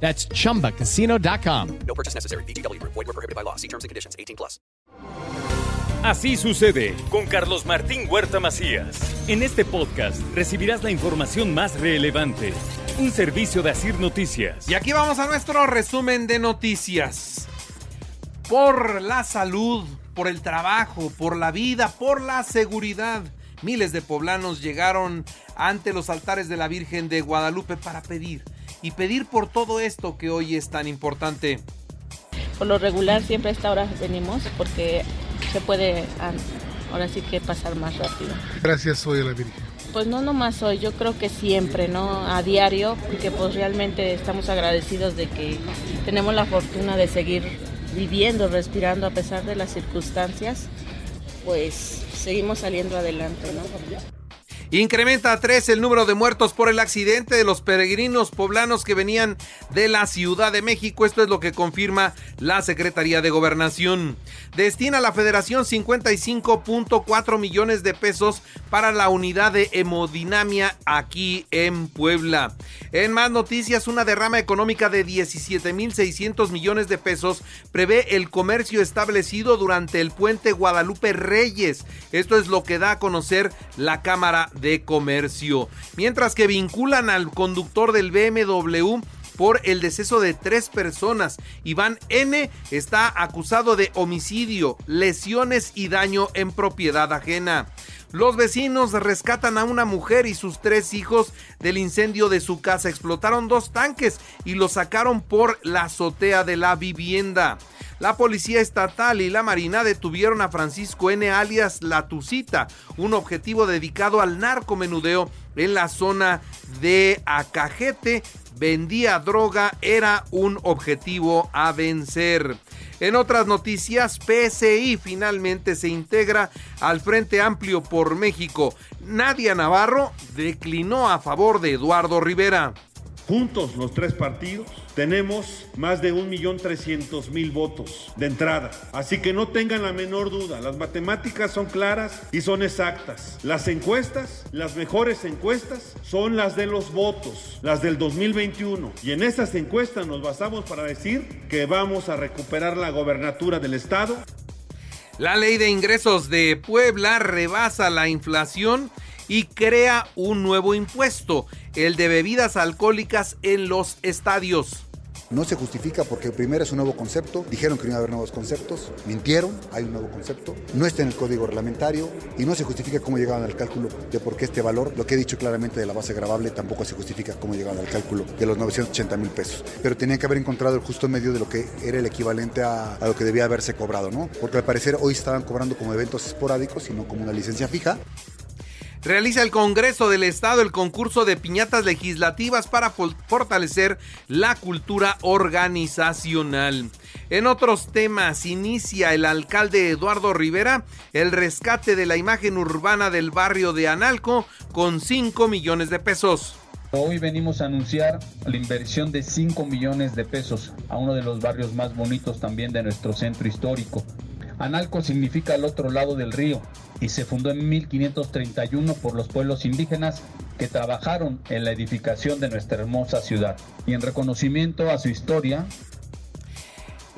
That's chumbacasino.com. No purchase necessary. BGW. Void were prohibited by law. See terms and conditions. 18 plus. Así sucede con Carlos Martín Huerta Macías. En este podcast recibirás la información más relevante. Un servicio de Asir Noticias. Y aquí vamos a nuestro resumen de noticias. Por la salud, por el trabajo, por la vida, por la seguridad. Miles de poblanos llegaron ante los altares de la Virgen de Guadalupe para pedir y pedir por todo esto que hoy es tan importante. Por lo regular siempre a esta hora venimos porque se puede ah, ahora sí que pasar más rápido. Gracias hoy a la Virgen. Pues no nomás hoy, yo creo que siempre, ¿no? A diario, porque pues realmente estamos agradecidos de que tenemos la fortuna de seguir viviendo, respirando a pesar de las circunstancias, pues seguimos saliendo adelante, ¿no? Incrementa a tres el número de muertos por el accidente de los peregrinos poblanos que venían de la Ciudad de México. Esto es lo que confirma la Secretaría de Gobernación. Destina a la Federación 55.4 millones de pesos para la unidad de hemodinamia aquí en Puebla. En más noticias, una derrama económica de 17.600 millones de pesos prevé el comercio establecido durante el puente Guadalupe Reyes. Esto es lo que da a conocer la Cámara de Comercio. Mientras que vinculan al conductor del BMW por el deceso de tres personas. Iván N está acusado de homicidio, lesiones y daño en propiedad ajena. Los vecinos rescatan a una mujer y sus tres hijos del incendio de su casa. Explotaron dos tanques y los sacaron por la azotea de la vivienda. La policía estatal y la marina detuvieron a Francisco N. alias La Tucita, un objetivo dedicado al narcomenudeo en la zona de Acajete. Vendía droga, era un objetivo a vencer. En otras noticias, PSI finalmente se integra al Frente Amplio por México. Nadia Navarro declinó a favor de Eduardo Rivera. Juntos los tres partidos tenemos más de 1.300.000 votos de entrada. Así que no tengan la menor duda, las matemáticas son claras y son exactas. Las encuestas, las mejores encuestas, son las de los votos, las del 2021. Y en esas encuestas nos basamos para decir que vamos a recuperar la gobernatura del Estado. La ley de ingresos de Puebla rebasa la inflación y crea un nuevo impuesto, el de bebidas alcohólicas en los estadios. No se justifica porque primero es un nuevo concepto, dijeron que no iba a haber nuevos conceptos, mintieron, hay un nuevo concepto, no está en el código reglamentario y no se justifica cómo llegaban al cálculo de por qué este valor, lo que he dicho claramente de la base grabable, tampoco se justifica cómo llegaban al cálculo de los 980 mil pesos. Pero tenían que haber encontrado el justo medio de lo que era el equivalente a, lo que debía haberse cobrado, ¿no? Porque al parecer hoy estaban cobrando como eventos esporádicos y no como una licencia fija. Realiza el Congreso del Estado el concurso de piñatas legislativas para fortalecer la cultura organizacional. En otros temas, inicia el alcalde Eduardo Rivera el rescate de la imagen urbana del barrio de Analco con 5 millones de pesos. Hoy venimos a anunciar la inversión de 5 millones de pesos a uno de los barrios más bonitos también de nuestro centro histórico. Analco significa el otro lado del río y se fundó en 1531 por los pueblos indígenas que trabajaron en la edificación de nuestra hermosa ciudad. Y en reconocimiento a su historia,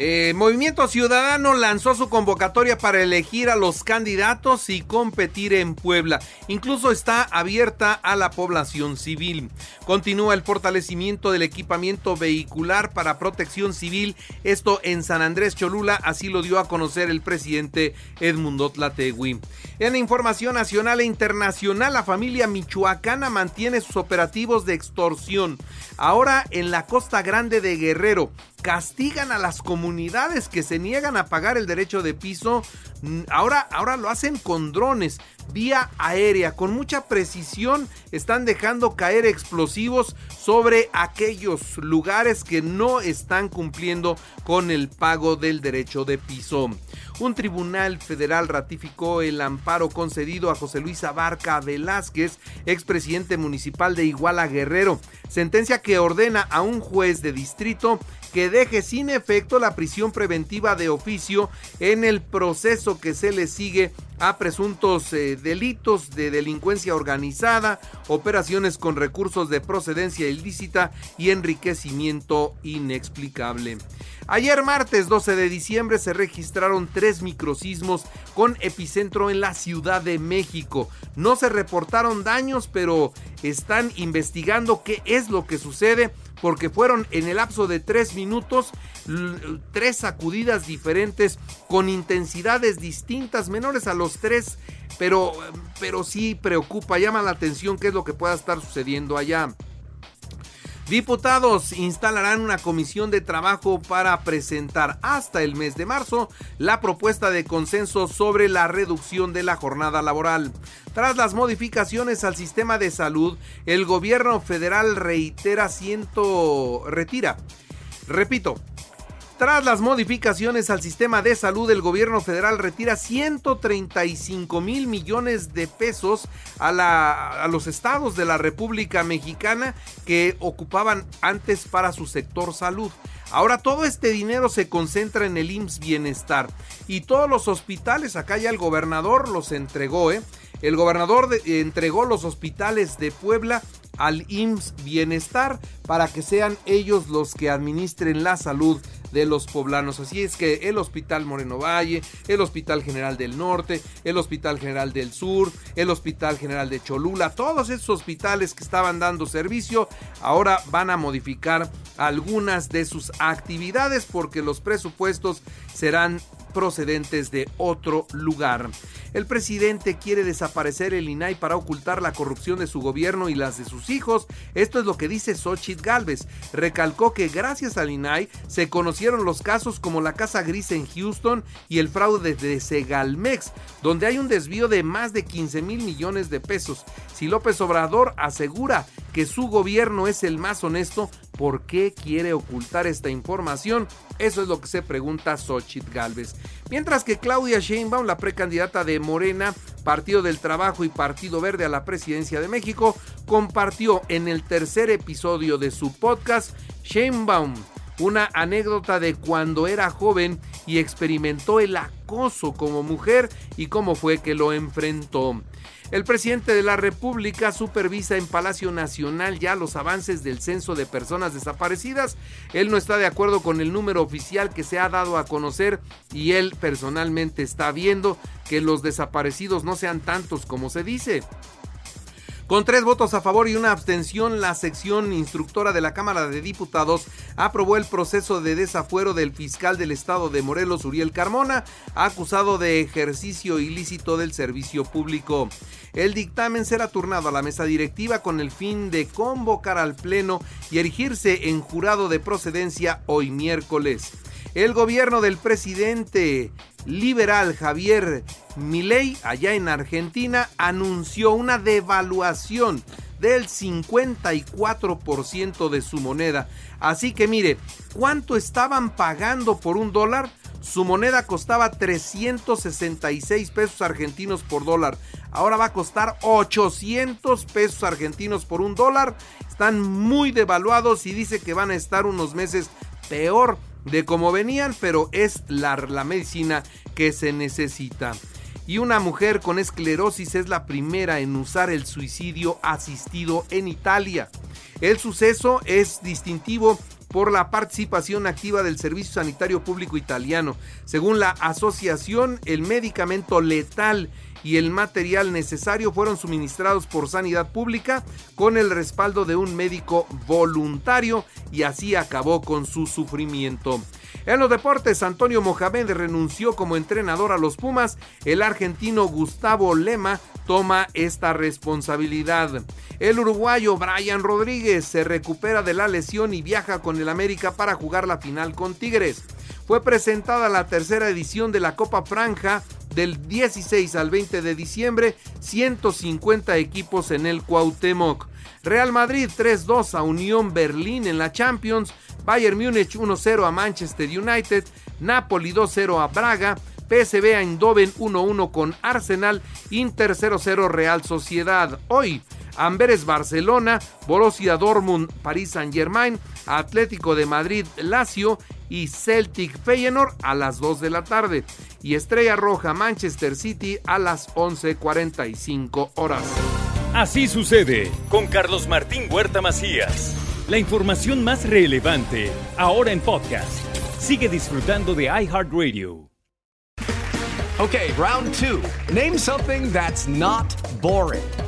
eh, Movimiento Ciudadano lanzó su convocatoria para elegir a los candidatos y competir en Puebla. Incluso está abierta a la población civil. Continúa el fortalecimiento del equipamiento vehicular para protección civil. Esto en San Andrés Cholula, así lo dio a conocer el presidente Edmundo Tlategui. En información nacional e internacional, la familia michoacana mantiene sus operativos de extorsión. Ahora en la costa grande de Guerrero castigan a las comunidades que se niegan a pagar el derecho de piso. Mm, ahora, ahora lo hacen con drones. vía aérea. Con mucha precisión están dejando caer explosivos sobre aquellos lugares que no están cumpliendo con el pago del derecho de piso. Un tribunal federal ratificó el amparo concedido a José Luis Abarca Velázquez, expresidente municipal de Iguala Guerrero, sentencia que ordena a un juez de distrito que deje sin efecto la prisión preventiva de oficio en el proceso que se le sigue a presuntos eh, delitos de delincuencia organizada, operaciones con recursos de procedencia ilícita y enriquecimiento inexplicable. Ayer martes 12 de diciembre se registraron tres microsismos con epicentro en la Ciudad de México. No se reportaron daños, pero están investigando qué es lo que sucede porque fueron en el lapso de tres minutos tres sacudidas diferentes con intensidades distintas, menores a los tres, pero, pero sí preocupa, llama la atención qué es lo que pueda estar sucediendo allá. Diputados instalarán una comisión de trabajo para presentar hasta el mes de marzo la propuesta de consenso sobre la reducción de la jornada laboral. Tras las modificaciones al sistema de salud, el gobierno federal reitera ciento retira. Repito, tras las modificaciones al sistema de salud, el gobierno federal retira 135 mil millones de pesos a, los estados de la República Mexicana que ocupaban antes para su sector salud. Ahora todo este dinero se concentra en el IMSS Bienestar y todos los hospitales, acá ya el gobernador los entregó, ¿eh? El gobernador entregó los hospitales de Puebla al IMSS Bienestar para que sean ellos los que administren la salud de los poblanos. Así es que el Hospital Moreno Valle, el Hospital General del Norte, el Hospital General del Sur, el Hospital General de Cholula, todos esos hospitales que estaban dando servicio, ahora van a modificar algunas de sus actividades porque los presupuestos serán procedentes de otro lugar. El presidente quiere desaparecer el INAI para ocultar la corrupción de su gobierno y las de sus hijos. Esto es lo que dice Xochitl Galvez. Recalcó que gracias al INAI se conocieron los casos como la Casa Gris en Houston y el fraude de Segalmex, donde hay un desvío de más de 15 mil millones de pesos. Si López Obrador asegura que su gobierno es el más honesto, ¿por qué quiere ocultar esta información? Eso es lo que se pregunta Xochitl Galvez. Mientras que Claudia Sheinbaum, la precandidata de Morena, Partido del Trabajo y Partido Verde a la presidencia de México, compartió en el tercer episodio de su podcast Sheinbaum una anécdota de cuando era joven y experimentó el acoso como mujer y cómo fue que lo enfrentó. El presidente de la República supervisa en Palacio Nacional ya los avances del censo de personas desaparecidas. Él no está de acuerdo con el número oficial que se ha dado a conocer y él personalmente está viendo que los desaparecidos no sean tantos como se dice. Con tres votos a favor y una abstención, la sección instructora de la Cámara de Diputados aprobó el proceso de desafuero del fiscal del estado de Morelos, Uriel Carmona, acusado de ejercicio ilícito del servicio público. El dictamen será turnado a la mesa directiva con el fin de convocar al Pleno y erigirse en jurado de procedencia hoy miércoles. El gobierno del presidente liberal Javier Milei allá en Argentina anunció una devaluación del 54% de su moneda. Así que mire, ¿cuánto estaban pagando por un dólar? Su moneda costaba 366 pesos argentinos por dólar. Ahora va a costar 800 pesos argentinos por un dólar. Están muy devaluados y dice que van a estar unos meses peor de cómo venían, pero es la, la medicina que se necesita. Y una mujer con esclerosis es la primera en usar el suicidio asistido en Italia. El suceso es distintivo por la participación activa del Servicio Sanitario Público Italiano. Según la asociación, el medicamento letal y el material necesario fueron suministrados por Sanidad Pública con el respaldo de un médico voluntario y así acabó con su sufrimiento. En los deportes, Antonio Mohamed renunció como entrenador a los Pumas. El argentino Gustavo Lema toma esta responsabilidad. El uruguayo Brian Rodríguez se recupera de la lesión y viaja con el América para jugar la final con Tigres. Fue presentada la tercera edición de la Copa Franja del 16 al 20 de diciembre, 150 equipos en el Cuauhtémoc. Real Madrid 3-2 a Unión Berlín en la Champions, Bayern Múnich 1-0 a Manchester United, Napoli 2-0 a Braga, PSV Eindhoven 1-1 con Arsenal, Inter 0-0 Real Sociedad. Hoy, Amberes Barcelona, Borussia Dortmund París Saint-Germain, Atlético de Madrid Lazio y Celtic Feyenoord a las 2 de la tarde y Estrella Roja Manchester City a las 11:45 horas. Así sucede con Carlos Martín Huerta Macías. La información más relevante ahora en podcast. Sigue disfrutando de iHeartRadio. Okay, round two. Name something that's not boring.